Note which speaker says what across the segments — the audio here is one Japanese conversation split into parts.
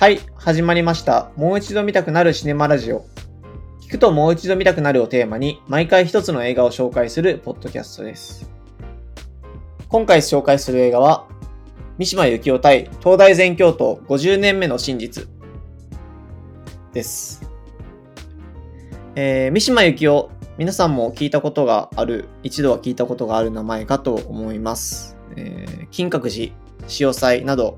Speaker 1: はい、始まりました。もう一度見たくなるシネマラジオ。聞くともう一度見たくなるをテーマに、毎回一つの映画を紹介するポッドキャストです。今回紹介する映画は、三島由紀夫対東大全教頭50年目の真実です。えー三島由紀夫、皆さんも聞いたことがある、一度は聞いたことがある名前かと思います。えー金閣寺、潮祭など、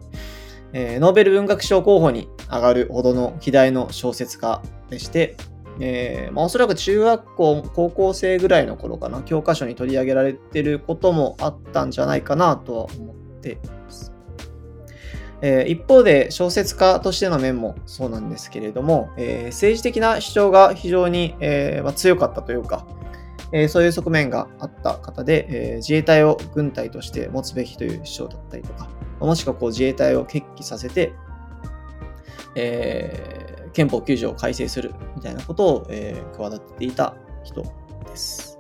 Speaker 1: えーノーベル文学賞候補に上がるほどの希代の小説家でして、えーまあ、おそらく中学校、高校生ぐらいの頃かな、教科書に取り上げられてることもあったんじゃないかなとは思っています。えー一方で小説家としての面もそうなんですけれども、えー政治的な主張が非常に、えーまあ、強かったというか、えーそういう側面があった方で、えー自衛隊を軍隊として持つべきという主張だったりとか、もしくはこう自衛隊を決起させて、えー憲法9条を改正するみたいなことを、えー企てていた人です。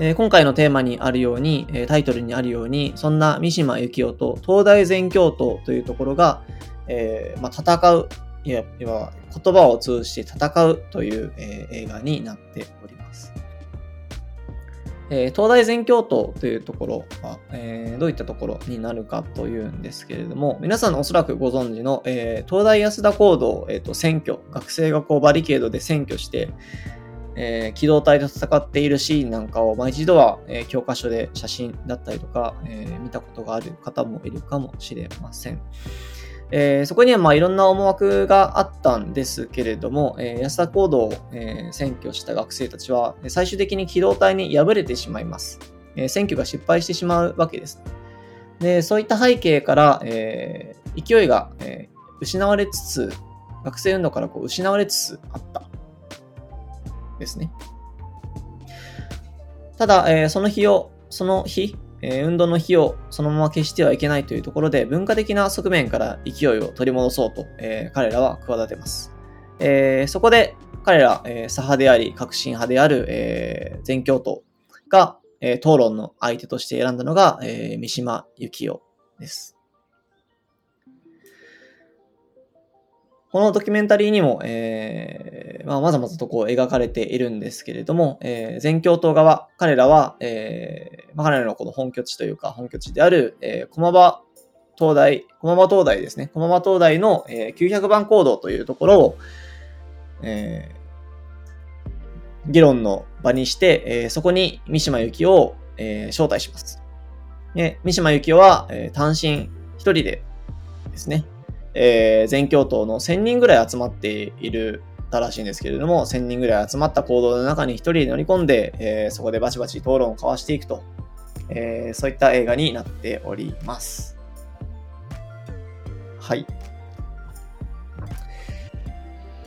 Speaker 1: え今回のテーマにあるように、えタイトルにあるように、そんな三島由紀夫と東大全教頭というところが、えーまあ、戦う、いわば言葉を通じて戦うという、えー映画になっております。えー東大全教頭というところは、えーどういったところになるかというんですけれども、皆さんおそらくご存知の、えー東大安田講堂、えーと選挙、学生がこうバリケードで占拠して、え機動隊と戦っているシーンなんかを、まあ、一度は、え教科書で写真だったりとか、え見たことがある方もいるかもしれません。えーそこにはまあいろんな思惑があったんですけれども、えー安田講堂を、えー占拠した学生たちは、最終的に機動隊に敗れてしまいます。えー選挙が失敗してしまうわけです。で、そういった背景から、えー勢いが、えー失われつつ、学生運動からこう失われつつあった。ですね。ただ、えーその日を、その日、え運動の火をそのまま消してはいけないというところで、文化的な側面から勢いを取り戻そうと、え彼らは企てます。えそこで彼ら、え左派であり、革新派である、え全教徒が、え討論の相手として選んだのが、え三島由紀夫です。このドキュメンタリーにも、えーまあ、まざまざとこう描かれているんですけれども、えー全教頭側、彼らは、えーまあ、彼らのこの本拠地というか、本拠地である、えー駒場東大、駒場東大ですね。駒場東大の、えー900番行動というところを、えー議論の場にして、えーそこに三島由紀夫を、えー招待します。で、三島由紀夫は、えー単身一人でですね、えー全教頭の1000人ぐらい集まっているたらしいんですけれども、1000人ぐらい集まった行動の中に一人乗り込んで、えーそこでバチバチ討論を交わしていくと、えーそういった映画になっております。はい。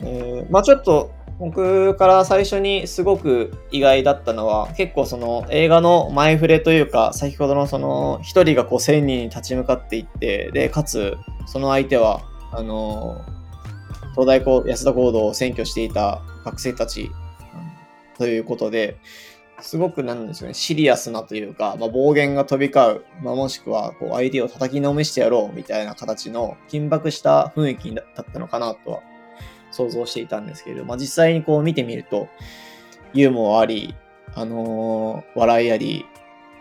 Speaker 1: えーまあちょっと僕から最初にすごく意外だったのは結構その映画の前触れというか先ほどのその一人がこう1000人に立ち向かっていってでかつその相手はあの東大高安田講堂を占拠していた学生たちということですごくなんですよねシリアスなというか、まあ、暴言が飛び交う、まあ、もしくはこう相手を叩きのめしてやろうみたいな形の緊迫した雰囲気だったのかなとは想像していたんですけれど、まあ、実際にこう見てみると、ユーモアあり、あのー笑いあり、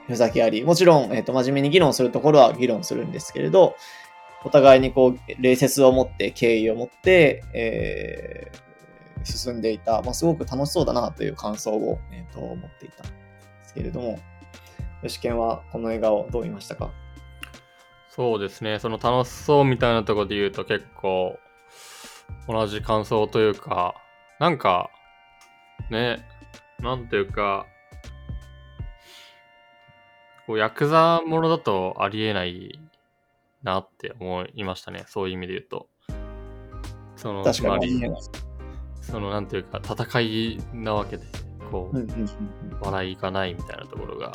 Speaker 1: ふざけあり、もちろん、えっ、と、真面目に議論するところは議論するんですけれど、お互いにこう、礼節を持って、敬意を持って、えー進んでいた、まあ、すごく楽しそうだなという感想を、えーと思っていたんですけれども、吉健はこの映画をどう見ましたか？
Speaker 2: そうですね、その楽しそうみたいなところで言うと結構同じ感想というか、なんか、ね、なんていうか、こうヤクザものだとありえないなって思いましたね、そういう意味で言うと。その、
Speaker 1: 確かに。
Speaker 2: つまり、その、なんていうか、戦いなわけで、こう、
Speaker 1: うんうん
Speaker 2: 笑いがないみたいなところが、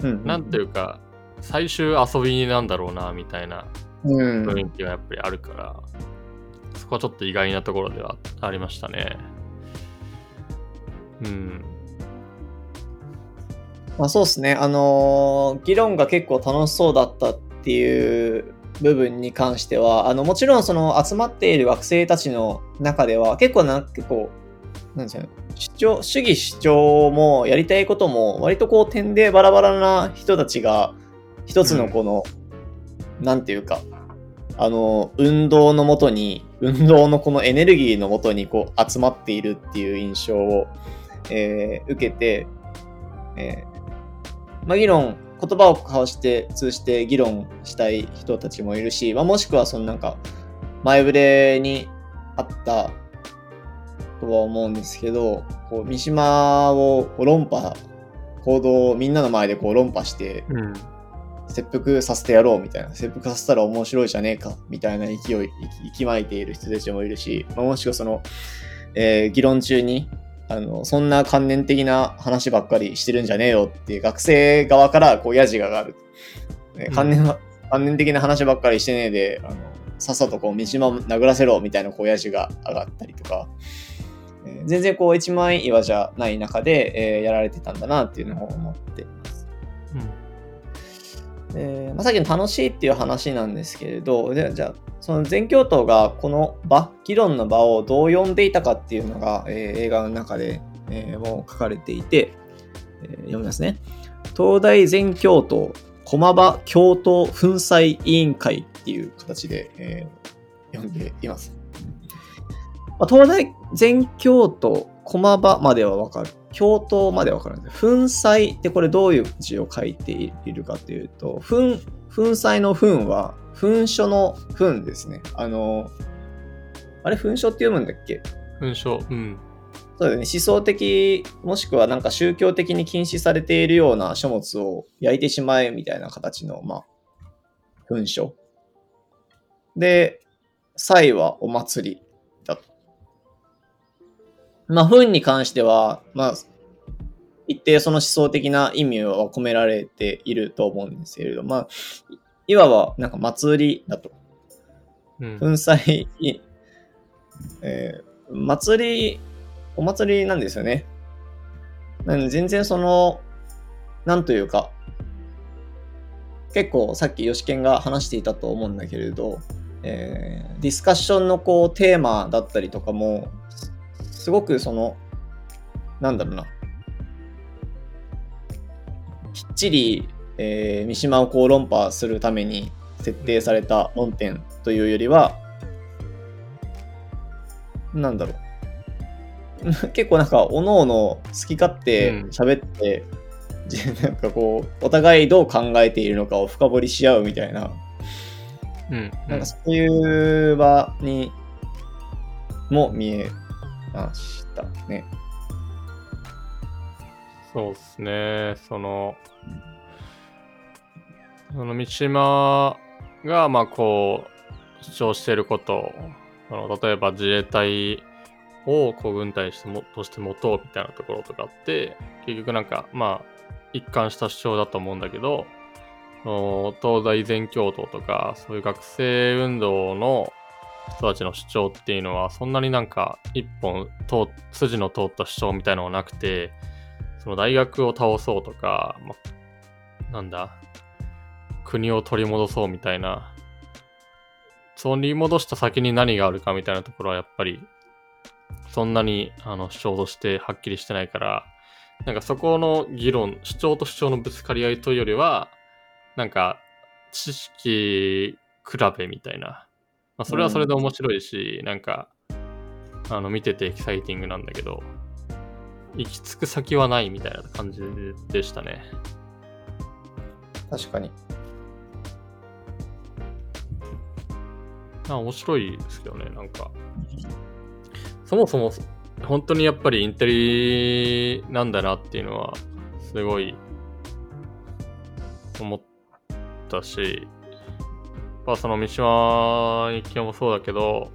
Speaker 1: うんうん
Speaker 2: なんていうか、最終遊びなんだろうな、みたいな
Speaker 1: うん。
Speaker 2: 雰囲気がやっぱりあるから、そこはちょっと意外なところではありましたね。うん。
Speaker 1: まあそうですね。あのー議論が結構楽しそうだったっていう部分に関しては、あの、もちろんその集まっている学生たちの中では、結構な、結構、なんですよね、主張、主義主張もやりたいことも、割とこう点でバラバラな人たちが、一つのこの、うん、なんていうか、あの、運動のもとに、運動のこのエネルギーのもとにこう集まっているっていう印象を、えー、受けて、えー、まあ、議論、言葉を交わして通じて議論したい人たちもいるし、まあ、もしくはそのなんか前触れにあったとは思うんですけど、こう三島を論破、行動をみんなの前でこう論破して、切腹させてやろうみたいな、切腹させたら面白いじゃねえか。みたいな勢い、息巻いている人たちもいるし、まあ、もしくはその、えー、議論中にあの、そんな観念的な話ばっかりしてるんじゃねえよっていう学生側からこうヤジが上がる。観念は、観念的な話ばっかりしてねえで、あの、さっさとこう、三島殴らせろみたいなこうヤジが上がったりとか、えー、全然こう一枚岩じゃない中で、えー、やられてたんだなっていうのを思ってます。うん。まあ、さっきの楽しいっていう話なんですけれど、じゃあ、その全教頭がこの場、議論の場をどう呼んでいたかっていうのが、えー、映画の中で、えー、もう書かれていて、えー、読みますね。東大全教頭駒場教頭粉砕委員会っていう形で、えー、読んでいます。まあ、東大全教頭駒場まではわかる。教頭までわかるんです。粉砕ってこれどういう字を書いているかというと、粉、粉砕の粉は噴書の噴ですね。あの、あれ噴書って読むんだっけ？
Speaker 2: 噴書、うん。
Speaker 1: そうだね。思想的、もしくはなんか宗教的に禁止されているような書物を焼いてしまえみたいな形の、まあ、噴書。で、祭はお祭り。まあ、噴に関しては、まあ、一定その思想的な意味は込められていると思うんですけれど、まあ、いわばなんか祭りだと。うん、粉砕、えー、祭り、お祭りなんですよね。なんで全然その、なんというか、結構さっき吉健が話していたと思うんだけれど、えー、ディスカッションのこうテーマだったりとかも、すごくその、なんだろうな、きっちりえー、三島をこう論破するために設定された論点というよりは、なんだろう。結構なんか、おのおの好き勝手喋って、うん、なんかこう、お互いどう考えているのかを深掘りし合うみたいな、うん、なんかそういう場にも見えましたね。
Speaker 2: そうですね。その、その三島が、まあこう、主張していること、あの例えば自衛隊をこう軍隊してもとして持とうみたいなところとかって、結局なんか、まあ、一貫した主張だと思うんだけど、東大全教頭とか、そういう学生運動の人たちの主張っていうのは、そんなになんか一本通、筋の通った主張みたいのがなくて、その大学を倒そうとか、まなんだ、国を取り戻そうみたいな、取り戻した先に何があるかみたいなところはやっぱり、そんなにあの主張としてはっきりしてないから、なんかそこの議論、主張と主張のぶつかり合いというよりは、なんか知識比べみたいな。まあ、それはそれで面白いし、うん、なんか、あの見ててエキサイティングなんだけど、行き着く先はないみたいな感じでしたね。
Speaker 1: 確かに。
Speaker 2: あ面白いですけどね、なんか。そもそも、本当にやっぱりインテリなんだなっていうのは、すごい思ったし、まあその三島日記もそうだけど、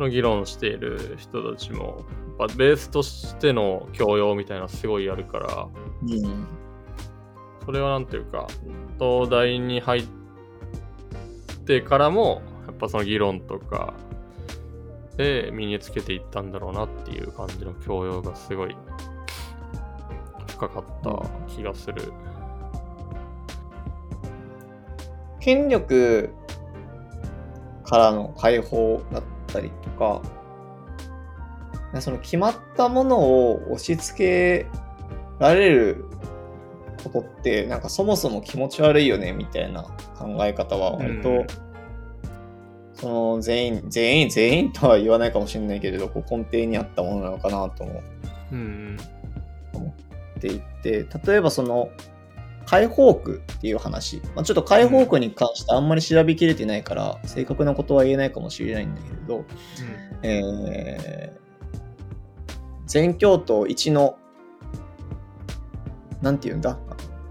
Speaker 2: の議論している人たちも、ベースとしての教養みたいなすごいあるから、うん、それはなんていうか、東大に入ってからも、ぱその議論とかで身につけていったんだろうなっていう感じの教養がすごい深かった気がする。
Speaker 1: 権力からの解放だったりとか、その決まったものを押し付けられることって、なんかそもそも気持ち悪いよねみたいな考え方は割と、
Speaker 2: うん。
Speaker 1: その全員、全員、全員とは言わないかもしれないけれど、こう根底にあったものなのかなと思
Speaker 2: うん
Speaker 1: っていて、例えばその、解放区っていう話、まあ、ちょっと解放区に関してあんまり調べきれてないから、正確なことは言えないかもしれないんだけれど、えー、全教徒一の、なんて言うんだ？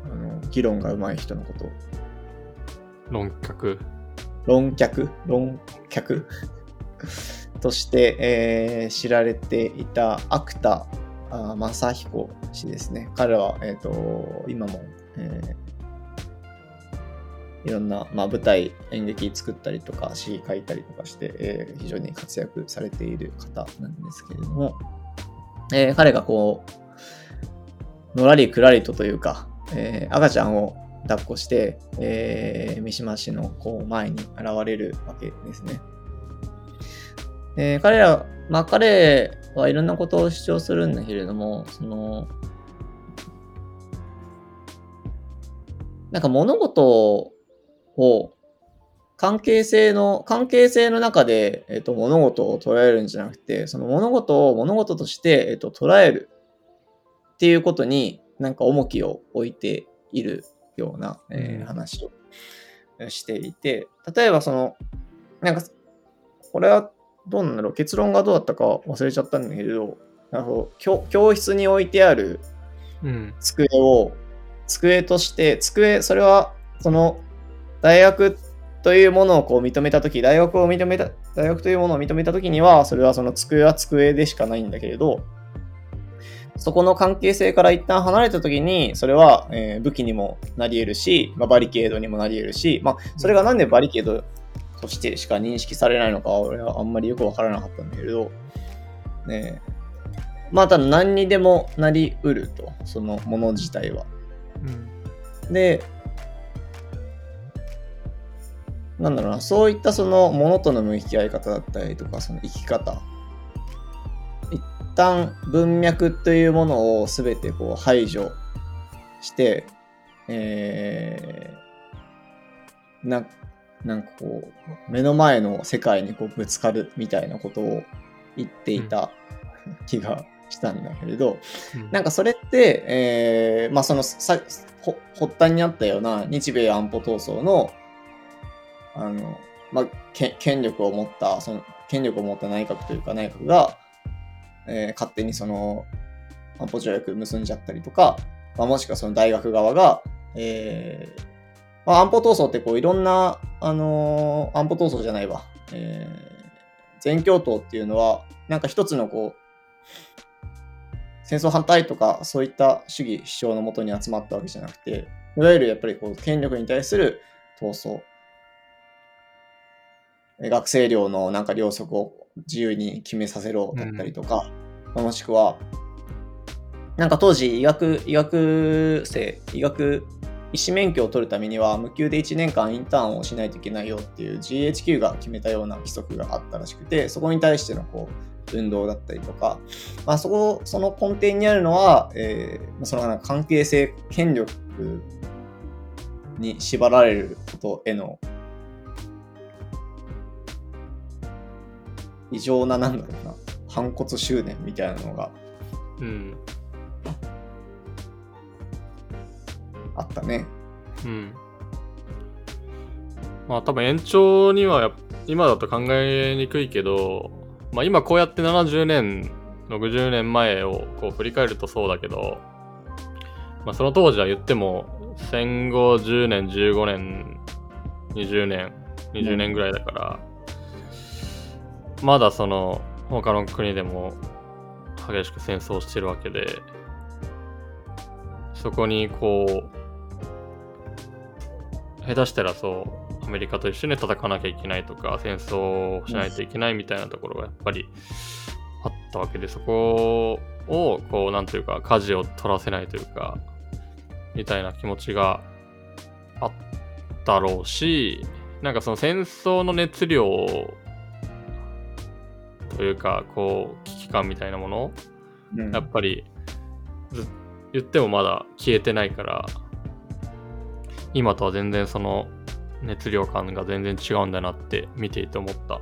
Speaker 1: あの議論が上手い人のことを。
Speaker 2: 論客。
Speaker 1: 論客？論客？として、えー知られていた芥正彦氏ですね。彼は、えー、と今も、えーいろんな、まあ、舞台、演劇作ったりとか、詩書いたりとかして、えー非常に活躍されている方なんですけれども、えー彼がこう、のらりくらりとというか、えー赤ちゃんを抱っこして、えー三島市のこう前に現れるわけですね。えー彼ら、まあ彼はいろんなことを主張するんだけれども、その、なんか物事を関係性の、関係性の中で、えっと、物事を捉えるんじゃなくて、その物事を物事として、えっと、捉えるっていうことに、なんか重きを置いているような、えー
Speaker 2: うん
Speaker 1: 話をしていて、例えばその、なんか、これはどうなんだろう、結論がどうだったか忘れちゃったんだけれど、あの教教室に置いてある
Speaker 2: うん。
Speaker 1: 机として机それはその大学というものをこう認めた時大学を認めた大学というものを認めた時にはそれはその机は机でしかないんだけれどそこの関係性から一旦離れた時にそれは、えー武器にもなり得るし、まあ、バリケードにもなり得るし、まあ、それがなんでバリケードとしてしか認識されないのか俺はあんまりよくわからなかったんだけれど、ねまあただ何にでもなりうると、そのもの自体は。で、なんだろうな、そういったそのものとの向き合い方だったりとか、その生き方。一旦文脈というものを全てこう排除して、えー、ななんかこう、目の前の世界にこうぶつかるみたいなことを言っていた気がしたんだけれど、なんかそれって、えーまあそのさほ発端にあったような日米安保闘争の、あの、まあ、け権力を持った、その権力を持った内閣というか内閣が、えー勝手にその安保条約結んじゃったりとか、まあ、もしくはその大学側が、えーまあ、安保闘争ってこういろんな、あのー安保闘争じゃないわ、えー全共闘っていうのは、なんか一つのこう、戦争反対とかそういった主義主張のもとに集まったわけじゃなくて、いわゆるやっぱりこう権力に対する闘争。学生寮のなんか両則を自由に決めさせろだったりとか、うんもしくは、なんか当時医学、医学生、医学医師免許を取るためには無給で1年間インターンをしないといけないよっていう GHQ が決めたような規則があったらしくて、そこに対してのこう運動だったりとか、まあ、そこ、その根底にあるのは、えーそのなんか関係性、権力に縛られることへの異常な、なんだろうな、反骨執念みたいなのが
Speaker 2: うん。
Speaker 1: あったね。
Speaker 2: うん。まあ多分延長には今だと考えにくいけど、まあ今こうやって70年、60年前をこう振り返るとそうだけど、まあその当時は言っても戦後10年、15年、20年、20年ぐらいだから、まだその他の国でも激しく戦争してるわけで、そこにこう、下手したらそう、アメリカと一緒に戦わなきゃいけないとか、戦争をしないといけないみたいなところがやっぱりあったわけで、そこを、こう、なんというか、舵を取らせないというか、みたいな気持ちがあったろうし、なんかその戦争の熱量というか、こう、危機感みたいなもの、
Speaker 1: うん。
Speaker 2: やっぱりず言ってもまだ消えてないから、今とは全然その熱量感が全然違うんだなって見ていて思った。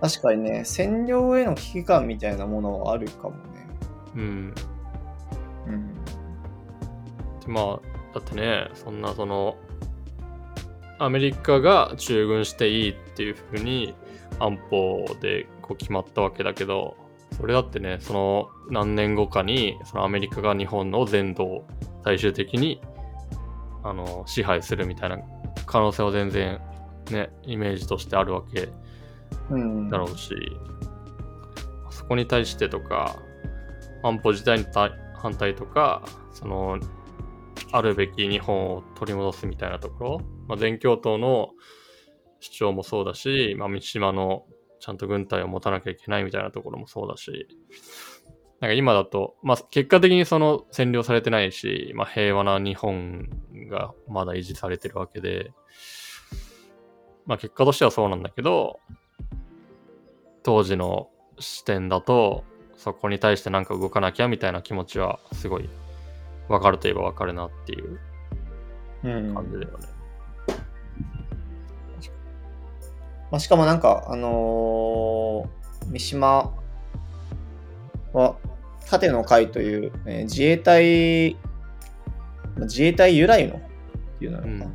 Speaker 1: 確かにね、占領への危機感みたいなものはあるかもね。
Speaker 2: うん。
Speaker 1: うん。
Speaker 2: でまあ、だってね、そんなその、アメリカが駐軍していいっていうふうに安保でこう決まったわけだけど、それだってね、その何年後かに、そのアメリカが日本の全土を最終的にあの支配するみたいな可能性は全然ね、イメージとしてあるわけ
Speaker 1: うん。
Speaker 2: だろうし、そこに対してとか、安保自体に対反対とか、その、あるべき日本を取り戻すみたいなところ、まあ、全教頭の主張もそうだし、まあ、三島のちゃんと軍隊を持たなきゃいけないみたいなところもそうだし、なんか今だと、まあ、結果的にその占領されてないし、まあ、平和な日本がまだ維持されてるわけで、まあ、結果としてはそうなんだけど、当時の視点だと、そこに対してなんか動かなきゃみたいな気持ちはすごいわかるといえばわかるなっていう
Speaker 1: うん
Speaker 2: 感じだよね。
Speaker 1: まあ、しかもなんか、あのー三島は、盾の会という、えー自衛隊、まあ自衛隊由来のっていうのかな、わ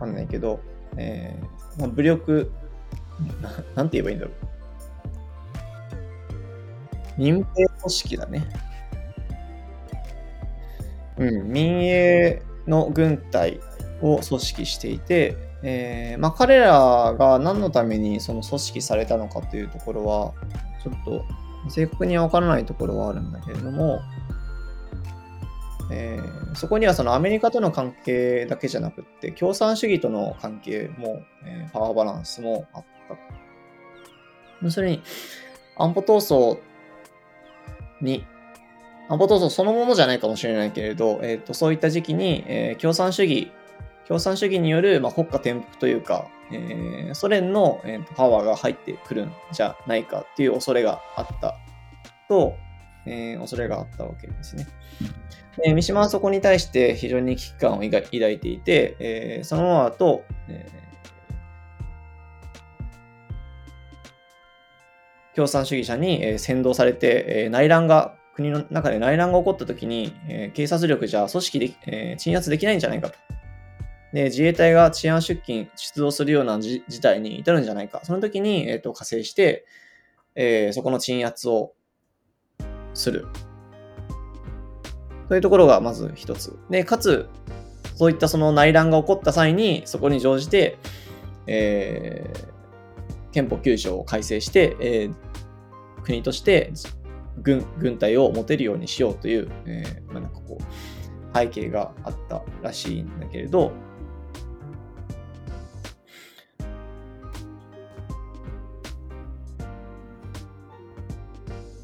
Speaker 1: かんないけど、えーまあ、武力な、なんて言えばいいんだろう。民兵組織だね。うん、民営の軍隊を組織していて、えーまあ、彼らが何のためにその組織されたのかというところは、ちょっと正確には分からないところはあるんだけれども、えーそこにはそのアメリカとの関係だけじゃなくって、共産主義との関係も、えーパワーバランスもあった。要するに、安保闘争に、安保闘争そのものじゃないかもしれないけれど、えー、とそういった時期に、えー共産主義、共産主義による、まあ、国家転覆というか、えーソ連の、えーとパワーが入ってくるんじゃないかっていう恐れがあったと、えー恐れがあったわけですね。で三島はそこに対して非常に危機感を抱抱いていて、えーその後、えー共産主義者にえー扇動されて、えー内乱が、国の中で内乱が起こった時に、えー警察力じゃ組織で、えー鎮圧できないんじゃないかと。で、自衛隊が治安出勤、出動するような事態に至るんじゃないか。その時に、えーと加勢して、えーそこの鎮圧をする。というところがまず一つ。で、かつ、そういったその内乱が起こった際に、そこに乗じて、えー憲法9条を改正して、えー国として軍軍隊を持てるようにしようという、えーまあ、なんかこう背景があったらしいんだけれど、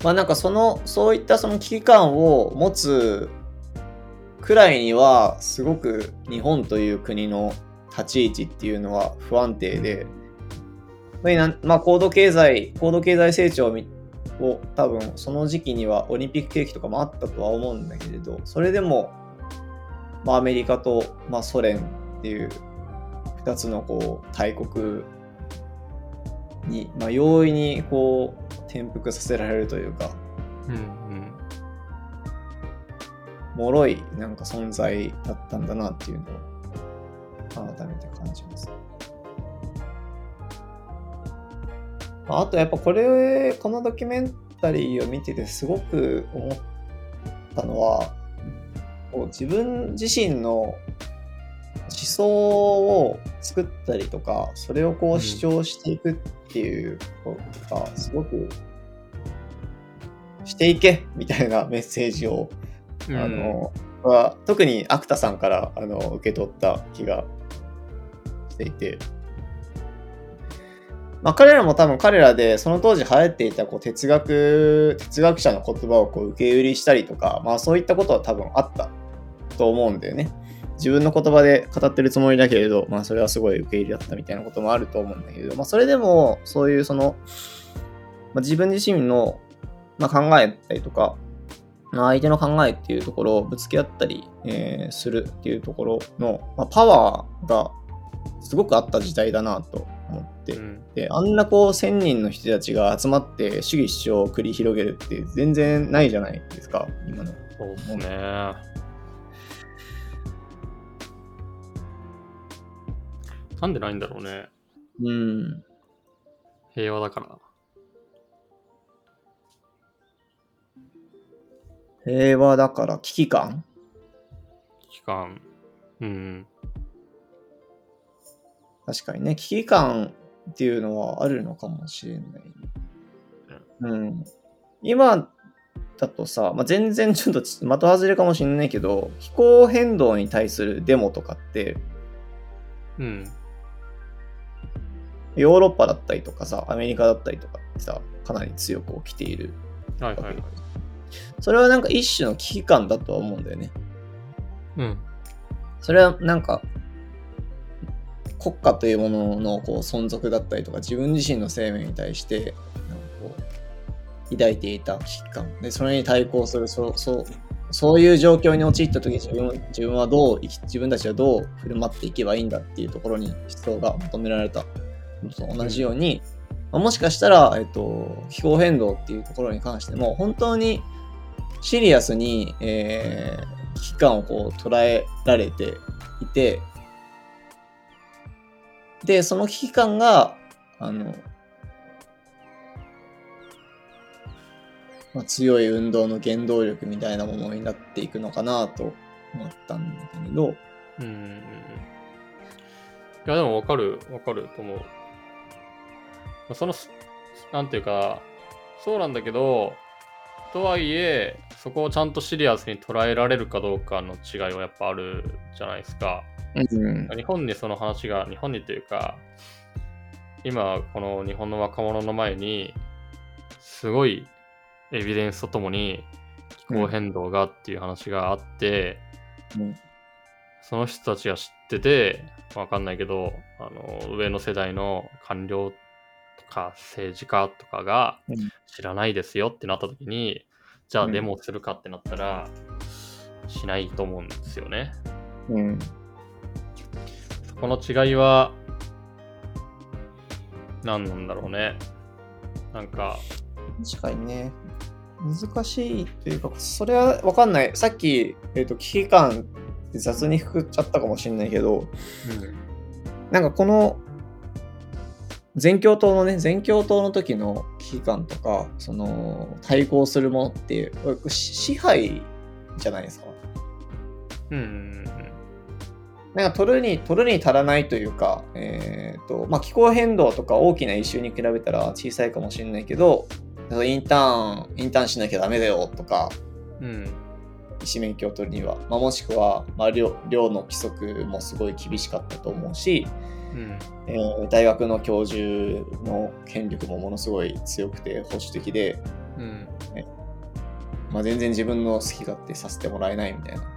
Speaker 1: まあなんかそのそういったその危機感を持つくらいにはすごく日本という国の立ち位置っていうのは不安定で、まあ、高度経済、高度経済成長を多分その時期にはオリンピック景気とかもあったとは思うんだけれど、それでも、まあ、アメリカと、まあ、ソ連っていう2つのこう大国に、まあ、容易にこう転覆させられるというか、
Speaker 2: うんうん。
Speaker 1: 脆いなんか存在だったんだなっていうのを改めて感じます。まああとやっぱこれ、このドキュメンタリーを見ててすごく思ったのは、こう自分自身の思想を作ったりとか、それをこ
Speaker 2: うん
Speaker 1: う主張していくっていうことがすごくしていけみたいな メッセージを
Speaker 2: うん
Speaker 1: あの、は特にアクタさんからあの受け取った気がしていて、まあ、彼らも多分彼らでその当時流行っていたこう哲学哲学者の言葉をこう受け売りしたりとか、まあ、そういったことは多分あったと思うんだよね。自分の言葉で語ってるつもりだけれど、まあそれはすごい受け入れだったみたいなこともあると思うんだけど、まあそれでもそういうその、まあ、自分自身の、まあ、考えたりとか、まあ、相手の考えっていうところをぶつけ合ったり、えー、するっていうところの、まあ、パワーがすごくあった時代だなと思って、
Speaker 2: うん。
Speaker 1: であんなこう1000人の人たちが集まって主義主張を繰り広げるって全然ないじゃないですか今の。
Speaker 2: そうですね。なんでないんだろうね。
Speaker 1: うん
Speaker 2: 平和だから。
Speaker 1: 平和だから危機感？
Speaker 2: 期間。うん。
Speaker 1: 確かにね危機感っていうのはあるのかもしれないうん今だとさ、まあ、全然ちょっと的外れかもしれないけど気候変動に対するデモとかって
Speaker 2: うん。
Speaker 1: ヨーロッパだったりとかさアメリカだったりとかってさかなり強く起きている
Speaker 2: はいはいはい。
Speaker 1: それはなんか一種の危機感だとは思うんだよね
Speaker 2: うん。
Speaker 1: それはなんか国家というもののこう存続だったりとか自分自身の生命に対してなんかこう抱いていた危機感でそれに対抗するそうそうそういう状況に陥った時自分自分はどう自分たちはどう振る舞っていけばいいんだっていうところに思想が求められたのと同じように、まあもしかしたら、えっと、気候変動っていうところに関しても本当にシリアスに、えー危機感をこう捉えられていてでその危機感があの、まあ、強い運動の原動力みたいなものになっていくのかなと思ったんだけど
Speaker 2: うん。いや、でもわかる、わかると思う。まあその、すなんていうか、そうなんだけど、とはいえ、そこをちゃんとシリアスに捉えられるかどうかの違いはやっぱあるじゃないですか。
Speaker 1: うん
Speaker 2: 日本にその話が、日本にというか、今、この日本の若者の前に、すごいエビデンスとともに気候変動がっていう話があって、
Speaker 1: うん
Speaker 2: その人たちが知ってて、わかんないけど、あの、上の世代の官僚とか政治家とかが
Speaker 1: うん。
Speaker 2: 知らないですよってなった時に、じゃあ
Speaker 1: うん。
Speaker 2: デモするかってなったら、しないと思うんですよね。
Speaker 1: うん。
Speaker 2: そこの違いは、何なんだろうね。なんか、
Speaker 1: 確かにね。難しいというかそれは分かんない。さっき、えー、と危機感雑にくくっちゃったかもしれないけどなんかこの全共闘のね全共闘の時の危機感とかその対抗するものってこれし支配じゃないですか
Speaker 2: うん。うん。
Speaker 1: なんか取るに取るに足らないというか、えーとまあ、気候変動とか大きなイシューに比べたら小さいかもしれないけどインターンインターンしなきゃダメだよとか
Speaker 2: うん。
Speaker 1: 医師免許を取るには、まあ、もしくは、まあ、寮寮の規則もすごい厳しかったと思うし、
Speaker 2: うん。
Speaker 1: えー大学の教授の権力もものすごい強くて保守的で、
Speaker 2: うん。
Speaker 1: まあ、全然自分の好き勝手させてもらえないみたいな。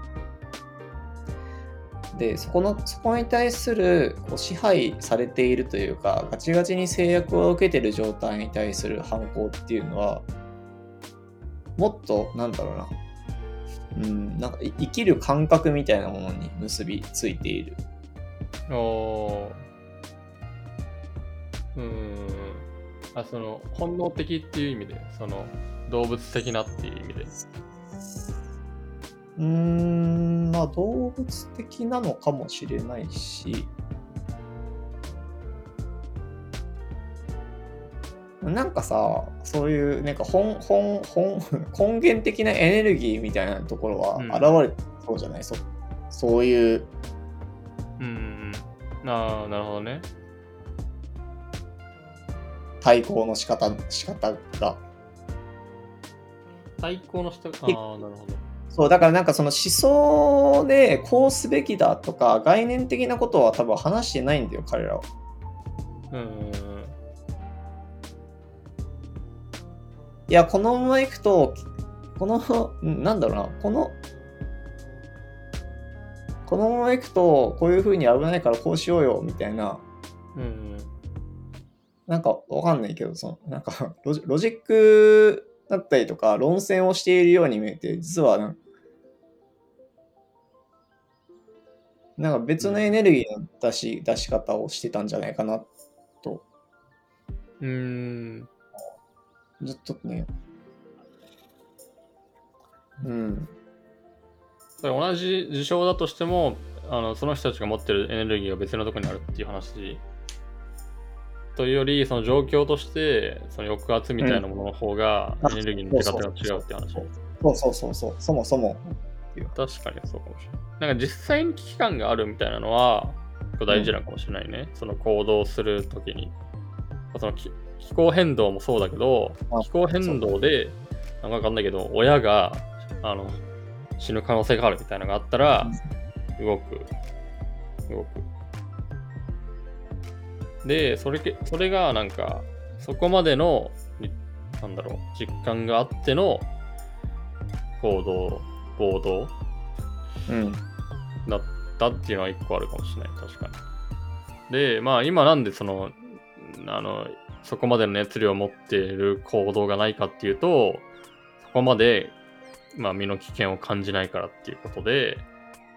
Speaker 1: でそこのそこに対するこう支配されているというかガチガチに制約を受けている状態に対する反抗っていうのはもっとなんだろうなうんなんかい生きる感覚みたいなものに結びついている。
Speaker 2: おーうーん。あ、その、本能的っていう意味で、その、動物的なっていう意味で。
Speaker 1: うーんまあ動物的なのかもしれないしなんかさそういうなんか本本本根源的なエネルギーみたいなところは
Speaker 2: うん
Speaker 1: 現れてそうじゃない、そそういう
Speaker 2: うん。ああ、なるほどね。
Speaker 1: 対抗の仕方仕方が
Speaker 2: 対抗の人、ああ、なるほど。
Speaker 1: そうだからなんかその思想でこうすべきだとか概念的なことは多分話してないんだよ彼らは。
Speaker 2: うん。
Speaker 1: いや、このままいくと、この、んなんだろうな、この、このまま行くとこういう風に危ないからこうしようよみたいな
Speaker 2: うん。
Speaker 1: なんかわかんないけどそのなんかロジロジックだったりとか論戦をしているように見えて実はなんか別のエネルギーの出し出し方をしてたんじゃないかなと
Speaker 2: うーん。
Speaker 1: ずっとねうん
Speaker 2: 同じ事象だとしても、あのその人たちが持ってるエネルギーが別のところにあるっていう話というより、その状況として、その抑圧みたいなものの方が、
Speaker 1: うん
Speaker 2: エネルギーの出方が違うって話。
Speaker 1: そうそうそうそうそもそも
Speaker 2: 確かにそうかもしれない。なんか実際に危機感があるみたいなのは、結構大事なのかもしれないね。その行動するときに。その気気候変動もそうだけど
Speaker 1: あ、
Speaker 2: 気候変動で、なんかわかんないけど、親があの死ぬ可能性があるみたいなのがあったら、動く。動く。で、それけ、それがなんか、そこまでの、になんだろう、実感があっての行動、行動
Speaker 1: うん
Speaker 2: だったっていうのは一個あるかもしれない、確かに。で、まあ今なんでその、あの、そこまでの熱量を持っている行動がないかっていうと、そこまで、まあ身の危険を感じないからっていうことで、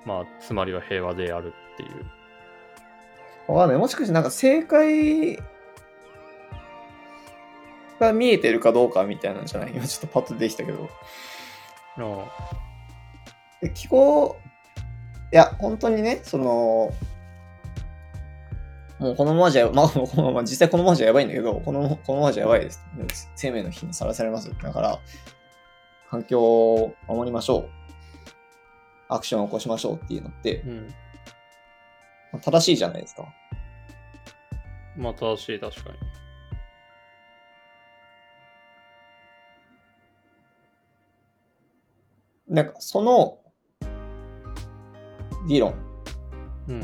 Speaker 2: まあつまりは平和であるっていう。
Speaker 1: わかんない。もしかしてなんか正解が見えてるかどうかみたいなんじゃない？今ちょっとパッとできたけど。
Speaker 2: あ
Speaker 1: で気候、いや、本当にね、その、もうこのままじゃ、まあ、このまま、実際このままじゃやばいんだけど、このこのままじゃやばいです。生命の危機にさらされます。だから、環境を守りましょう。アクションを起こしましょうっていうのって
Speaker 2: あ、うん。
Speaker 1: まあ正しいじゃないですか。
Speaker 2: まあ正しい、確かに。
Speaker 1: なんか、その、議論、
Speaker 2: うん。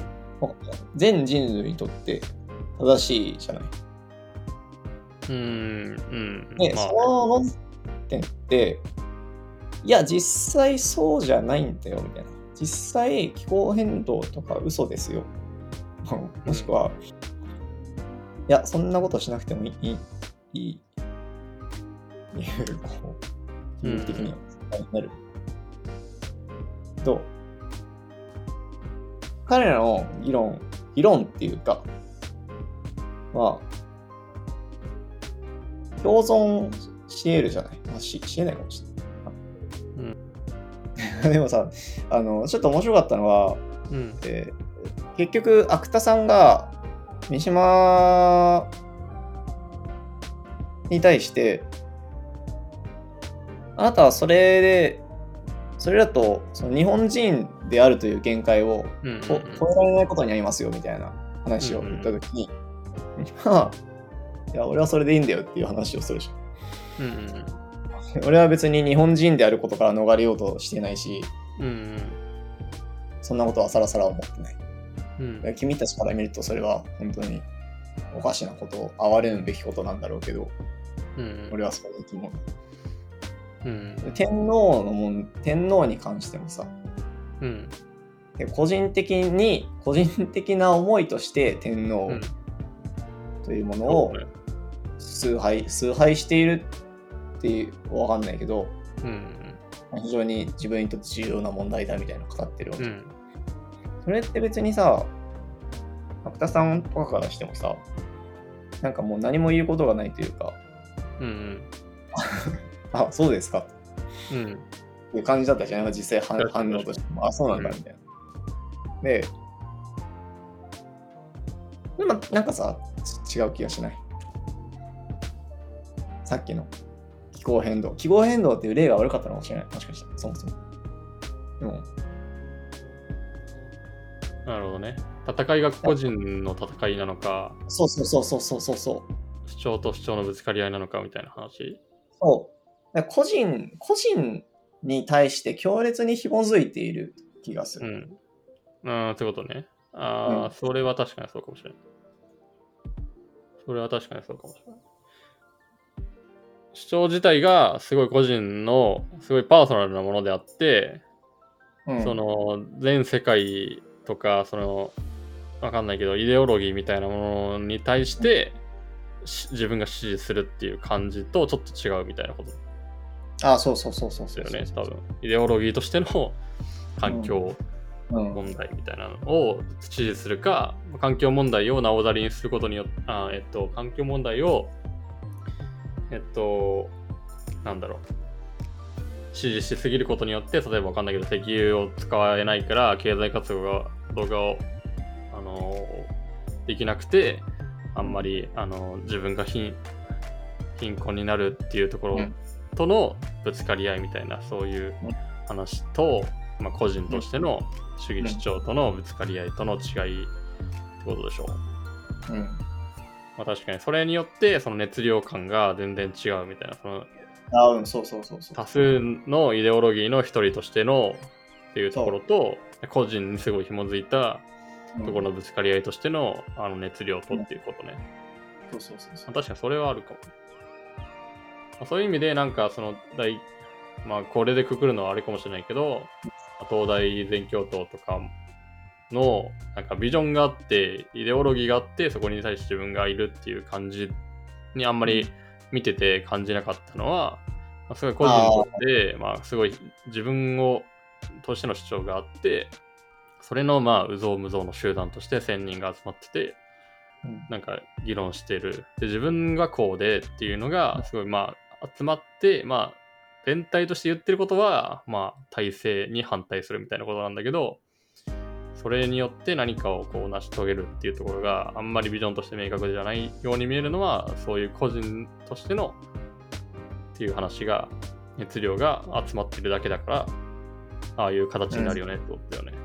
Speaker 1: 全人類にとって正しいじゃない。
Speaker 2: うーん、うん。
Speaker 1: で、
Speaker 2: まあ
Speaker 1: その論点って、いや、実際そうじゃないんだよ、みたいな。実際、気候変動とか嘘ですよ。もしくは、いや、そんなことしなくてもいい、いい、いう、こう、
Speaker 2: うん
Speaker 1: 有的にはなる。どう？彼らの議論、議論っていうか、は、共存し得るじゃない。まあ、し、し得ないかもしれない。でもさ、あの、ちょっと面白かったのは、
Speaker 2: うん。
Speaker 1: えー結局、芥田さんが三島に対して、あなたはそれで、それだとその日本人であるという限界を超えられないことになりますよみたいな話を言ったときに、まあ、いや、俺はそれでいいんだよっていう話をするじゃん。
Speaker 2: うんうん
Speaker 1: 俺は別に日本人であることから逃れようとしてないし、
Speaker 2: うん。うん
Speaker 1: そんなことはさらさら思ってない。
Speaker 2: うん。うん。
Speaker 1: 君たちから見るとそれは本当におかしなこと、哀れむべきことなんだろうけど、
Speaker 2: うん。
Speaker 1: 俺はそういう生き物。
Speaker 2: うん。
Speaker 1: で天皇のもん、天皇に関してもさ、
Speaker 2: うん。
Speaker 1: で個人的に、個人的な思いとして天皇
Speaker 2: うん
Speaker 1: というものを崇拝、崇拝しているってわかんないけど、
Speaker 2: うん。
Speaker 1: 非常に自分にとって重要な問題だみたいなの語ってるわけ。
Speaker 2: うん。
Speaker 1: それって別にさ、芥田さんとかからしてもさ、なんかもう何も言うことがないというか、
Speaker 2: うん。
Speaker 1: あ、そうですか
Speaker 2: うん。
Speaker 1: っていう感じだったじゃない実際反反応としても、あ、そうなんだみたいな。で、でもなんかさ、ち違う気がしない？さっきの気候変動。気候変動っていう例が悪かったのかもしれない。もしかして、そもそも。でも、
Speaker 2: なるほどね。戦いが個人の戦いなのか、
Speaker 1: そうそうそうそうそうそうそう。
Speaker 2: 主張と主張のぶつかり合いなのかみたいな話。
Speaker 1: そう。個人、個人に対して強烈に紐づいている気がする。
Speaker 2: うん。ああ、そういうことね。ああ、
Speaker 1: うん
Speaker 2: それは確かにそうかもしれない。それは確かにそうかもしれない。主張自体がすごい個人のすごいパーソナルなものであって、
Speaker 1: うん。
Speaker 2: その全世界とかそのわかんないけどイデオロギーみたいなものに対して、し自分が支持するっていう感じとちょっと違うみたいなこと。で
Speaker 1: あ、そうそうそうそう
Speaker 2: す
Speaker 1: そう。
Speaker 2: よね多分。イデオロギーとしての環境
Speaker 1: うん。
Speaker 2: 問題みたいなのを支持するか環境問題をなおざりにすることによってあえっと環境問題をえっとなんだろう。支持しすぎることによって例えばわかんないけど石油を使えないから経済活動が動画をあのできなくてあんまりあの自分が貧貧困になるっていうところ
Speaker 1: うん。
Speaker 2: とのぶつかり合いみたいなそういう話と、まあ、個人としての主義主張とのぶつかり合いとの違いってことでしょう。
Speaker 1: うん。
Speaker 2: まあ、確かにそれによってその熱量感が全然違うみたいなその
Speaker 1: あ、うん、そうそうそうそう。
Speaker 2: 多数のイデオロギーの一人としてのっていうところと個人にすごい紐づいたところのぶつかり合いとしてのあの熱量とっていうことね。
Speaker 1: そうそうそうそう
Speaker 2: まあ、確かにそれはあるかも。まあ、そういう意味でなんかその大まあこれでくくるのはあれかもしれないけど東大全教頭とかのなんかビジョンがあってイデオロギーがあってそこに対して自分がいるっていう感じにあんまり見てて感じなかったのは、まあ、すごい個人としてまあすごい自分をとしての主張があってそれのまあうぞうむぞうの集団として1000人が集まってて
Speaker 1: うん。
Speaker 2: なんか議論してる。で、自分がこうでっていうのが、すごいまあ集まって、まあ全体として言ってることは、まあ体制に反対するみたいなことなんだけど、それによって何かをこう成し遂げるっていうところがあんまりビジョンとして明確じゃないように見えるのは、そういう個人としてのっていう話が、熱量が集まってるだけだから、ああいう形になるよねってことだよね。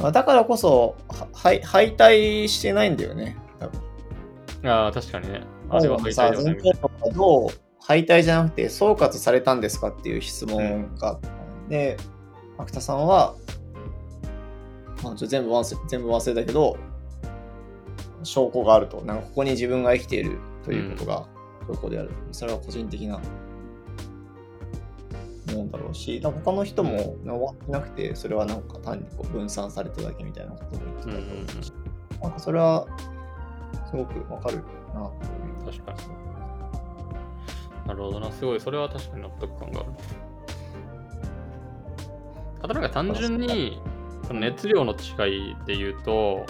Speaker 1: まあだからこそ、敗退してないんだよね。多分
Speaker 2: ああ、確かにね。あれは敗
Speaker 1: さ、
Speaker 2: 退だよね。
Speaker 1: どう敗退じゃなくて総括されたんですかっていう質問があったので、秋田さんは、あ、ちょ全部忘れ全部忘れたけど、証拠があると。なんかここに自分が生きているということが証拠である。それは個人的なものだろうし、だから他の人も終わなくて、それはなんか単にこう分散されただけみたいなことも言ってたと思うし、なんかそれはすごくわかるな。
Speaker 2: 確かに。なるほどな、すごい、それは確かに納得感がある。あとなんか単純に、その熱量の違いで言うと、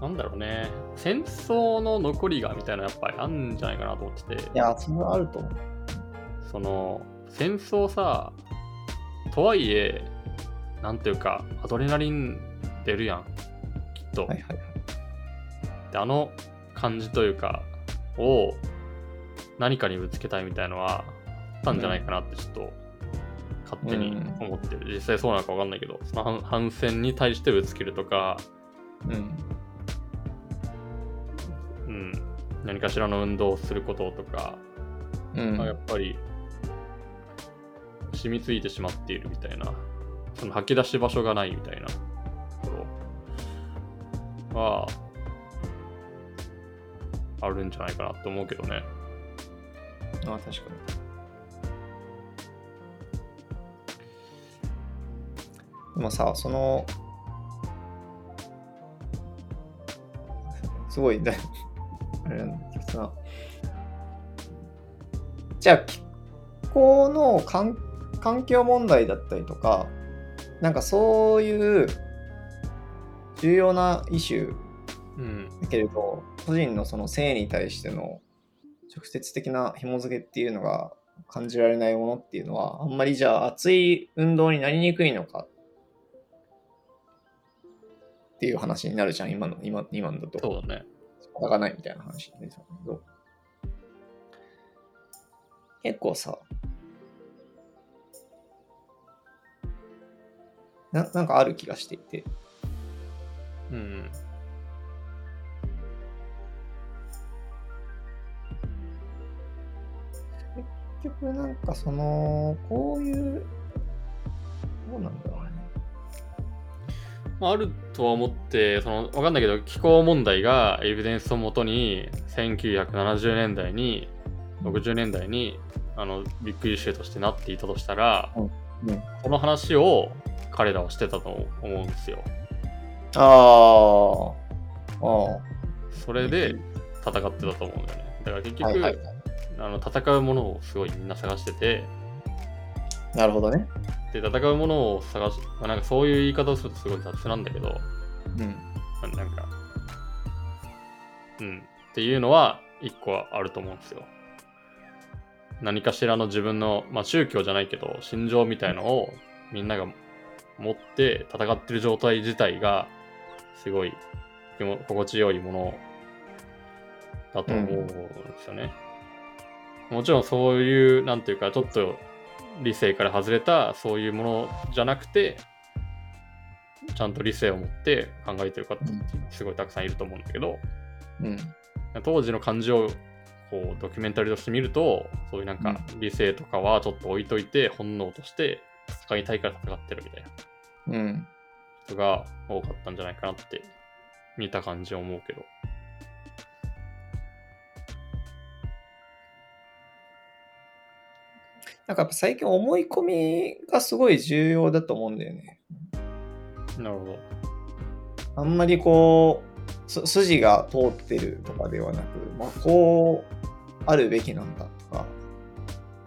Speaker 2: なんだろうね、戦争の残りがみたいなのやっぱりあるんじゃないかなと思ってて、
Speaker 1: いや、それはあると思う。
Speaker 2: その戦争さ、とはいえ、なんていうか、アドレナリン出るやん、きっと。
Speaker 1: はいはいはい。
Speaker 2: であの感じというかを何かにぶつけたいみたいのはあったんじゃないかなってちょっと勝手に思ってる、実際そうなのか分かんないけどその反反戦に対してぶつけるとか、
Speaker 1: うん。
Speaker 2: うん、何かしらの運動をすることとか
Speaker 1: うん。
Speaker 2: がやっぱり染みついてしまっているみたいなその吐き出し場所がないみたいなところはあるんじゃないかなって思うけどね。
Speaker 1: あ確かに。もさ、その、すごい、だあれなんだけどさ、じゃあ、気候の環環境問題だったりとか、なんかそういう重要なイシュー
Speaker 2: うん。
Speaker 1: だけれど、個人のその性に対しての直接的な紐付けっていうのが感じられないものっていうのは、あんまりじゃあ熱い運動になりにくいのかっていう話になるじゃん、今の、今今のだと。
Speaker 2: そうだね。
Speaker 1: 仕方がないみたいな話になりそうだけど。結構さ、ななんかある気がしていて。
Speaker 2: うん。
Speaker 1: 結局なんかその、こういう、どうなんだろうね。
Speaker 2: まあ、あるとは思って、その、わかんないけど、気候問題がエビデンスをもとに、1970年代に、60年代に、あのビッグイシューとしてなっていたとしたら、
Speaker 1: うん
Speaker 2: この話を彼らはしてたと思うんですよ。
Speaker 1: ああ。あ
Speaker 2: それで戦ってたと思うんだよね。だから結
Speaker 1: あ。
Speaker 2: 局、
Speaker 1: はいはい。
Speaker 2: あの戦うものをすごいみんな探してて、
Speaker 1: なるほどね。
Speaker 2: で戦うものを探し、まあ、なんかそういう言い方をするとすごい雑なんだけど、
Speaker 1: うん。
Speaker 2: まあなんか、うん、っていうのは一個はあると思うんですよ。何かしらの自分の、まあ宗教じゃないけど、心情みたいのをみんなが持って戦ってる状態自体が、すごい心地よいものだと思うんですよね。もちろんそういう、なんていうか、ちょっと理性から外れたそういうものじゃなくて、ちゃんと理性を持って考えてる方ってすごいたくさんいると思うんだけど、
Speaker 1: うん。
Speaker 2: 当時の感じをこうドキュメンタリーとして見ると、そういうなんか理性とかはちょっと置いといて、本能として戦いたいから戦ってるみたいな
Speaker 1: うん。
Speaker 2: 人が多かったんじゃないかなって見た感じは思うけど。
Speaker 1: なんかやっぱ最近思い込みがすごい重要だと思うんだよね。
Speaker 2: なるほど。
Speaker 1: あんまりこう、す筋が通ってるとかではなく、まあ、こうあるべきなんだとか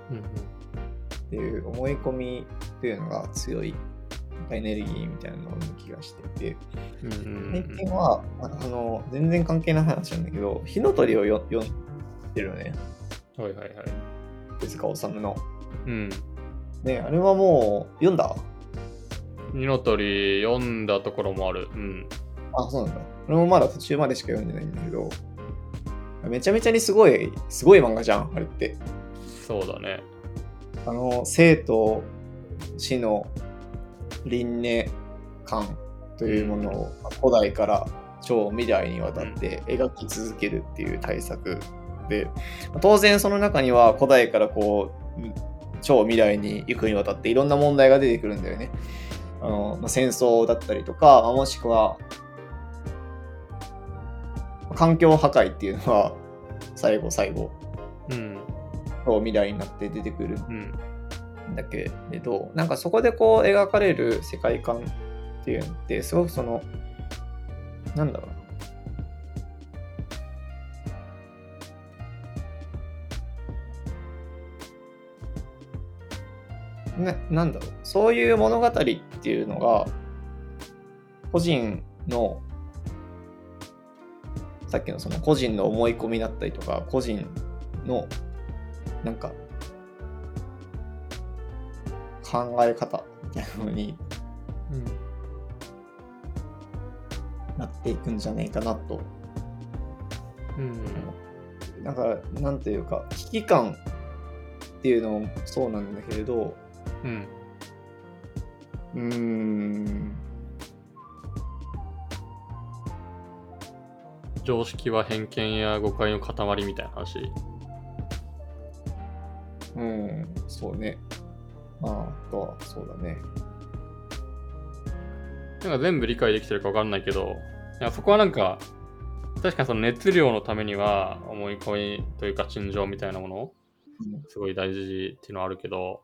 Speaker 2: うん
Speaker 1: っていう思い込みっていうのが強いエネルギーみたいなのを見る気がしていて、
Speaker 2: うん。うんうん
Speaker 1: 最近は、あの、全然関係ない話なんだけど、火の鳥をよ読んでるのね、
Speaker 2: うん。はいはいはい。
Speaker 1: 手塚治虫の。
Speaker 2: うん。
Speaker 1: ね、あれはもう読んだ？
Speaker 2: 二の鳥読んだところもある。うん。
Speaker 1: あ、そうなんだ。俺もまだ途中までしか読んでないんだけど、めちゃめちゃにすごい、すごい漫画じゃん、あれって。
Speaker 2: そうだね。
Speaker 1: あの、生と死の輪廻感というものを古代から超未来にわたって描き続けるっていう対策で、当然その中には古代からこう、超未来に行くにわたっていろんな問題が出てくるんだよね。あのまあ戦争だったりとか、まあもしくは環境破壊っていうのは最後最後
Speaker 2: うん。
Speaker 1: 超未来になって出てくる
Speaker 2: うん。
Speaker 1: だけれどなんかそこでこう描かれる世界観っていうのってすごくそのなんだろうなななんだろうそういう物語っていうのが個人のさっきのその個人の思い込みだったりとか個人のなんか考え方みたいなのになっていくんじゃないかなと。
Speaker 2: うん。
Speaker 1: だから、なんていうか、危機感っていうのもそうなんだけれど、
Speaker 2: うん。
Speaker 1: うーん、
Speaker 2: 常識は偏見や誤解の塊みたいな話。
Speaker 1: うん、そうね。まあ、あとは、そうだね。
Speaker 2: なんか全部理解できてるか分かんないけど、いやそこはなんか、確かにその熱量のためには思い込みというか心情みたいなもの、すごい大事っていうのはあるけど、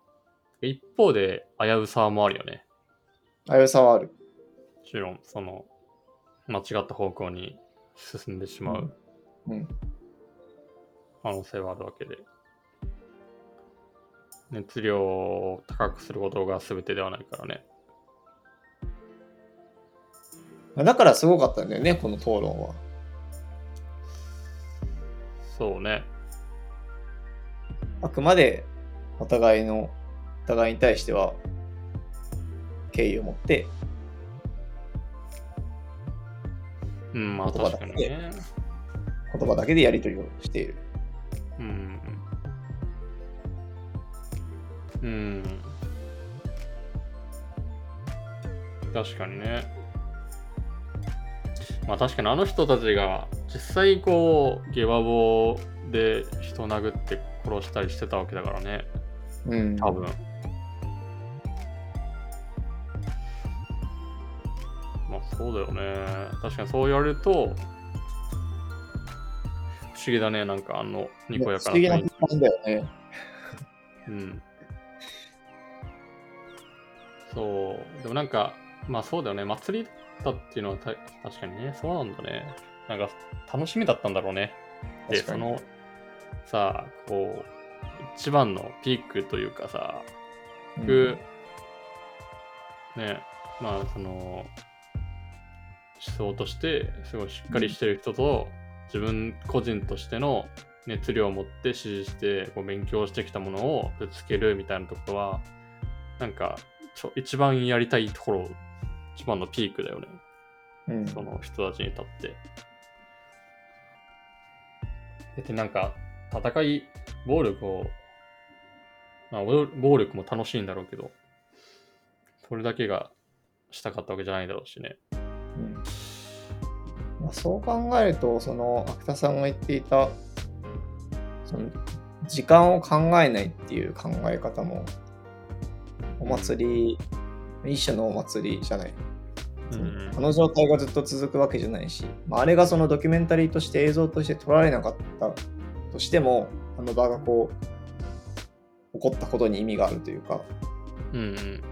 Speaker 2: 一方で危うさもあるよね。
Speaker 1: あやさはある。
Speaker 2: もちろん、その、間違った方向に進んでしまう
Speaker 1: うん。
Speaker 2: 可能性はあるわけで。熱量を高くすることが全てではないからね。
Speaker 1: だからすごかったんだよね、この討論は。
Speaker 2: そうね。
Speaker 1: あくまでお互いの、お互いに対しては敬意を持って、
Speaker 2: うん、まあ
Speaker 1: 言葉
Speaker 2: 確か
Speaker 1: だけ
Speaker 2: にね。
Speaker 1: 言葉だけでやり取りをしている。
Speaker 2: うん。うん。確かにね。まあ確かにあの人たちが実際こう、ゲバボで人殴って殺したりしてたわけだからね。
Speaker 1: うん。
Speaker 2: 多分。そうだよね。確かにそう言われると、不思議だね。なんかあの、にこやかな
Speaker 1: 不思議な
Speaker 2: 雰囲気
Speaker 1: 感じだよね。
Speaker 2: うん。そう。でもなんか、まあそうだよね。祭りだったっていうのはた確かにね、そうなんだね。なんか楽しみだったんだろうね。で、その、さあ、こう、一番のピークというかさ、僕、ね、まあその、思想としてすごいしっかりしてる人と、自分個人としての熱量を持って支持してこう勉強してきたものをぶつけるみたいなところは、なんかちょ一番やりたいところ、一番のピークだよね。
Speaker 1: うん。
Speaker 2: その人たちにとって。で、なんか、戦い、暴力を、まあ、暴暴力も楽しいんだろうけど、それだけがしたかったわけじゃないだろうしね。
Speaker 1: うん。まあ、そう考えると、その、芥田さんが言っていた、その、時間を考えないっていう考え方も、お祭り、一種のお祭りじゃない。
Speaker 2: うん
Speaker 1: あの状態がずっと続くわけじゃないし、まあ、あれがそのドキュメンタリーとして映像として撮られなかったとしても、あの場がこう、起こったことに意味があるというか、
Speaker 2: うん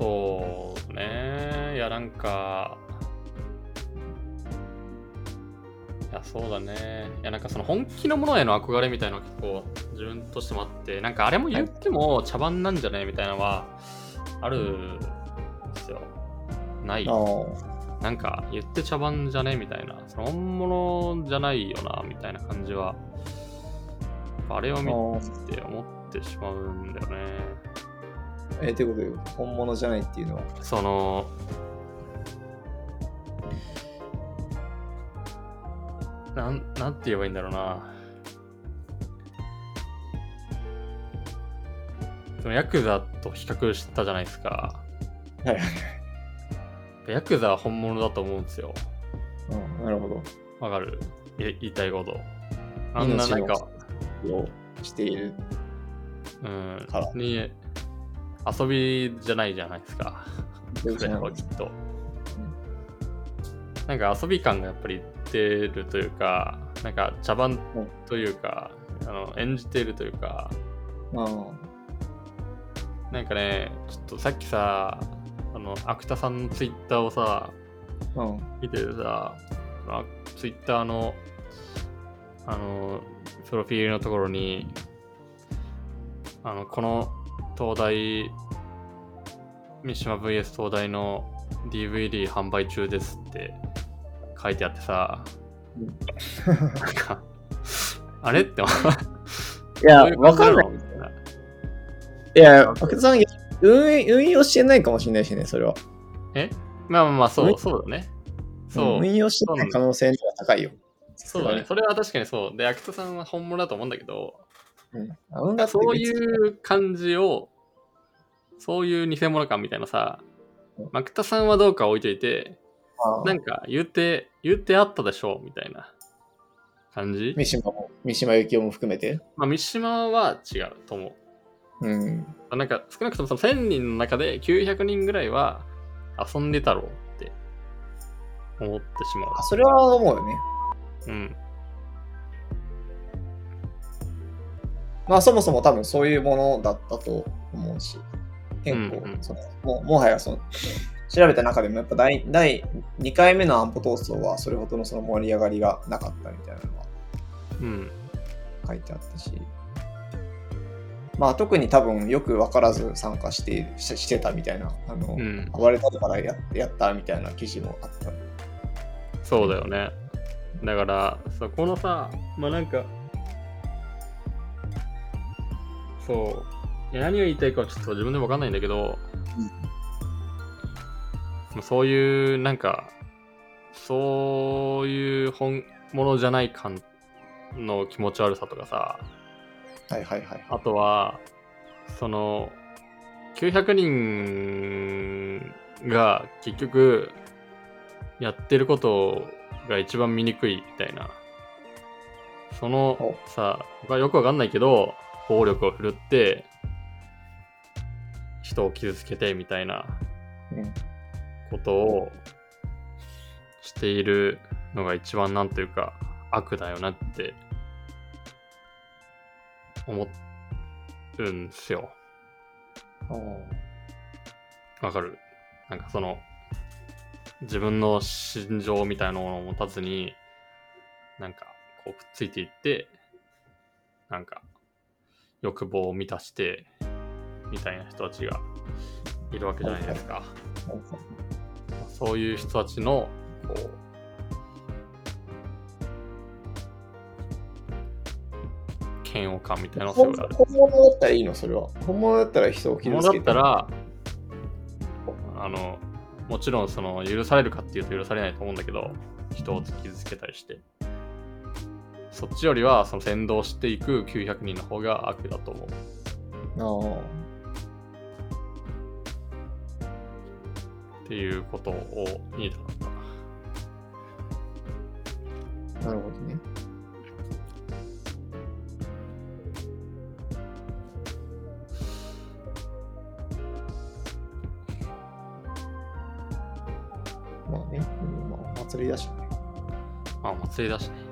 Speaker 2: そうね。いや、なんか、いや、そうだね。いや、なんかその本気のものへの憧れみたいなのが結構自分としてもあって、なんかあれも言っても茶番なんじゃねみたいなのはあるんですよ。ない。なんか言って茶番じゃねみたいな、その本物じゃないよな、みたいな感じは、あれを見て思ってしまうんだよね。
Speaker 1: え、ということで、本物じゃないっていうのは、
Speaker 2: その、なん、なんて言えばいいんだろうな。そのヤクザと比較したじゃないですか。
Speaker 1: はいはい。
Speaker 2: ヤクザは本物だと思うんですよ。
Speaker 1: うん、なるほど。
Speaker 2: わかる？え言いたいこと。あんななんか、
Speaker 1: をしている。
Speaker 2: うん
Speaker 1: から、
Speaker 2: に、遊びじゃないじゃないですか。
Speaker 1: そ
Speaker 2: れはきっと。なんか遊び感がやっぱり出るというか、なんか茶番というか、あの演じてるというか、
Speaker 1: あ
Speaker 2: なんかね、ちょっとさっきさ、あの、芥田さんのツイッターをさ、
Speaker 1: あ、うん。
Speaker 2: 見ててさ、あツイッターの、あの、プロフィールのところに、あの、この東大、三島 VS 東大の DVD 販売中ですって書いてあってさ、なんか、あれ？って、
Speaker 1: いや、わかんない。
Speaker 2: い
Speaker 1: や、秋田さん、運営、運用してないかもしれないしね、それは。
Speaker 2: え？まあまあまあ、そうう、
Speaker 1: ん
Speaker 2: そうだね。そう。
Speaker 1: 運用してない可能性が高いよ。
Speaker 2: そうだね。それは確かにそう。で、秋田さんは本物だと思うんだけど、
Speaker 1: うん。
Speaker 2: そういう感じを、そういう偽物感みたいなさ
Speaker 1: うん、
Speaker 2: マクタさんはどうか置いといて、
Speaker 1: あ
Speaker 2: なんか言って、言ってあったでしょみたいな感じ？
Speaker 1: 三島も、三島由紀夫も含めて？
Speaker 2: まあ、三島は違うと思
Speaker 1: うん。
Speaker 2: う。なんか少なくともその1000人の中で900人ぐらいは遊んでたろうって思ってしま
Speaker 1: あ、それは思うよね。
Speaker 2: う。うん。
Speaker 1: まあそもそも多分そういうものだったと思うし、結構、
Speaker 2: うんうん
Speaker 1: そのももはやその調べた中でもやっぱ第第2回目の安保闘争はそれほどのその盛り上がりがなかったみたいなのは
Speaker 2: うん。
Speaker 1: 書いてあったし、まあ特に多分よく分からず参加してししてたみたいな、あの、
Speaker 2: うん。
Speaker 1: 暴れたからややったみたいな記事もあった。
Speaker 2: そうだよね。だから、そこのさ、まあなんか、そう、いや何が言いたいかはちょっと自分でもわかんないんだけど、まあそういう、なんか、そういう本物じゃない感の気持ち悪さとかさ、
Speaker 1: はいはいはい。
Speaker 2: あとは、その、900人が結局、やってることが一番見にくいみたいな。その
Speaker 1: お
Speaker 2: さ、僕はよくわかんないけど、暴力を振るって、人を傷つけてみたいな
Speaker 1: うん。
Speaker 2: ことをしているのが一番なんというか悪だよなって思うんですよ。わかる？なんかその自分の心情みたいなものを持たずになんかこうくっついていってなんか欲望を満たしてみたいな人たちがいるわけじゃないですか。そういう人たちのこう嫌悪感みたいな
Speaker 1: 本
Speaker 2: ごいある。
Speaker 1: 本物だったらいいの？それは。本物だったら人を傷
Speaker 2: ものだ
Speaker 1: つけ
Speaker 2: ってたら、あの、もちろんその許されるかっていうと許されないと思うんだけど、人を傷つけたりして。そっちよりは、その先導していく900人の方が悪だと思う。
Speaker 1: あ
Speaker 2: っていうことを言いたかった。
Speaker 1: あ、なるほどね。まあね、うんまあ、お祭りだしね。
Speaker 2: まあ、お祭りだしね。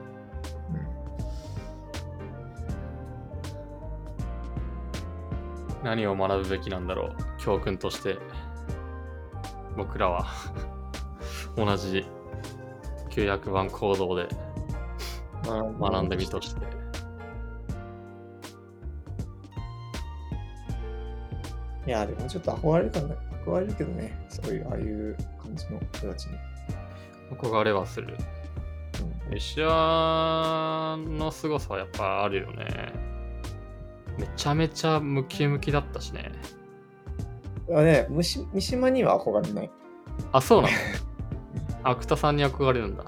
Speaker 2: 何を学ぶべきなんだろう。教訓として。僕らは 同じ900番行動で
Speaker 1: うん
Speaker 2: 学んでみとして。
Speaker 1: いや、でもちょっと憧れるかな。憧れるけどね、そういう、ああいう感じの人たちに。
Speaker 2: 憧れはする。
Speaker 1: うん
Speaker 2: エシアの凄さはやっぱあるよね。めちゃめちゃムキムキだったしね。
Speaker 1: あね、三島三島には憧れない。
Speaker 2: あ、そうなの？アクタさんに憧れるんだ。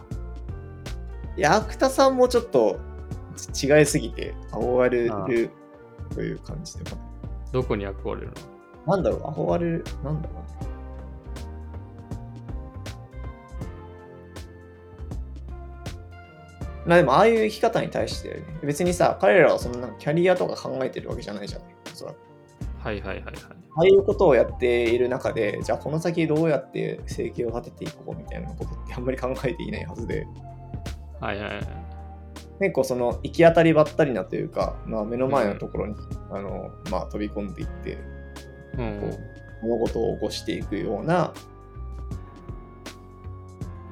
Speaker 1: いや、芥田さんもちょっと違いすぎて憧れるという感じでもない。
Speaker 2: どこに憧れるの？
Speaker 1: なんだろう、憧れる、なんだろうね。まあでも、ああいう生き方に対して、ね、別にさ、彼らはそんなキャリアとか考えてるわけじゃないじゃない。おそらく
Speaker 2: はいはいはいはい。
Speaker 1: ああいうことをやっている中で、じゃあこの先どうやって生計を立てていこうみたいなことってあんまり考えていないはずで、
Speaker 2: はいはいはい。
Speaker 1: 結構その行き当たりばったりなというか、まあ、目の前のところに、あのまあ、飛び込んでいって、
Speaker 2: うん
Speaker 1: 物事を起こしていくような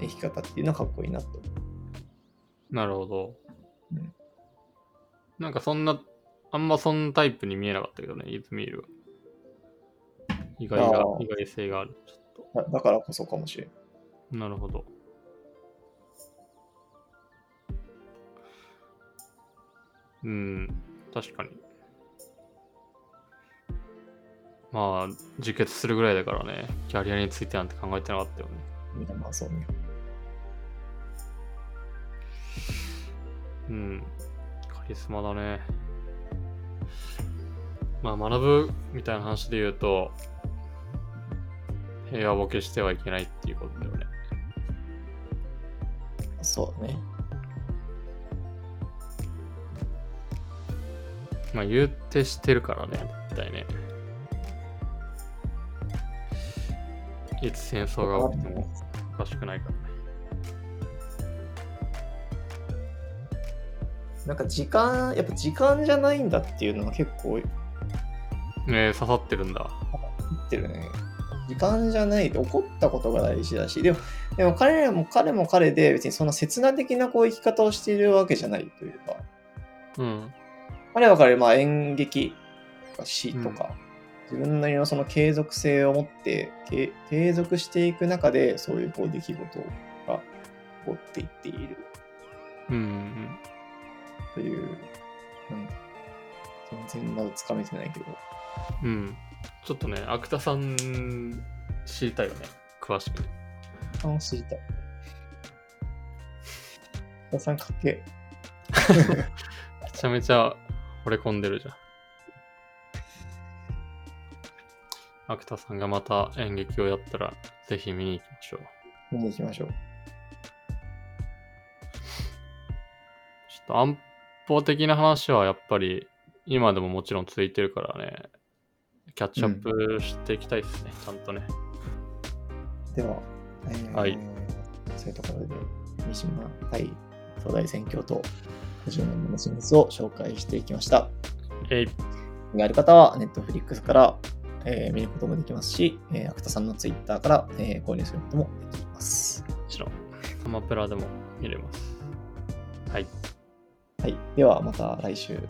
Speaker 1: 生き方っていうのはかっこいいなと。
Speaker 2: なるほど。
Speaker 1: うん
Speaker 2: なんかそんな、あんまそんなタイプに見えなかったけどね、イズミールは。意外が意外性がある。ちょっ
Speaker 1: だだからこそかもしれん。
Speaker 2: と。なるほど。うん、確かに。まあ、自決するぐらいだからね、キャリアについてなんて考えてなかったよね。
Speaker 1: まあそうね。
Speaker 2: うん。カリスマだね。まあ、学ぶみたいな話で言うと、平和ボケしてはいけないっていうことだよね。
Speaker 1: そうだね。
Speaker 2: まあ、言うてしてるからね、絶対ね。いつ戦争が起きてもおかしくないから
Speaker 1: なんか時間、やっぱ時間じゃないんだっていうのは結構言
Speaker 2: ねえ刺さってるんだ。
Speaker 1: ってるね。時間じゃない起こったことが大事だし、でも、でも彼らも彼も彼で別にそんな切な的なこう生き方をしているわけじゃないというか、
Speaker 2: うん。
Speaker 1: 彼は彼、まあ演劇とか詩とか、自分なりのその継続性を持ってけ継続していく中で、そういうこう出来事が起こっていっている
Speaker 2: うんうん
Speaker 1: という、うん、全然まだつかめてないけど、
Speaker 2: うん。うん。ちょっとね、アクタさん知りたいよね。詳しく。
Speaker 1: あ、知りたい。おさんかっけ
Speaker 2: めちゃめちゃ惚れ込んでるじゃん。アクタさんがまた演劇をやったら、ぜひ見に行きましょう。
Speaker 1: え。見に行きましょう。
Speaker 2: ちょっと安保的な話はやっぱり今でももちろん続いてるからね、キャッチアップしていきたいですね、ちゃんとね。
Speaker 1: では、えー
Speaker 2: はい
Speaker 1: そういうところで、三島対東大選挙と50年目の真実を紹介していきました。
Speaker 2: えい、
Speaker 1: がある方は、ネットフリックスから、えー見ることもできますし、えー、アクタさんのツイッターから、えー購入することもできます。
Speaker 2: もちろん。アマプラでも見れます。はい。
Speaker 1: はい。では、また来週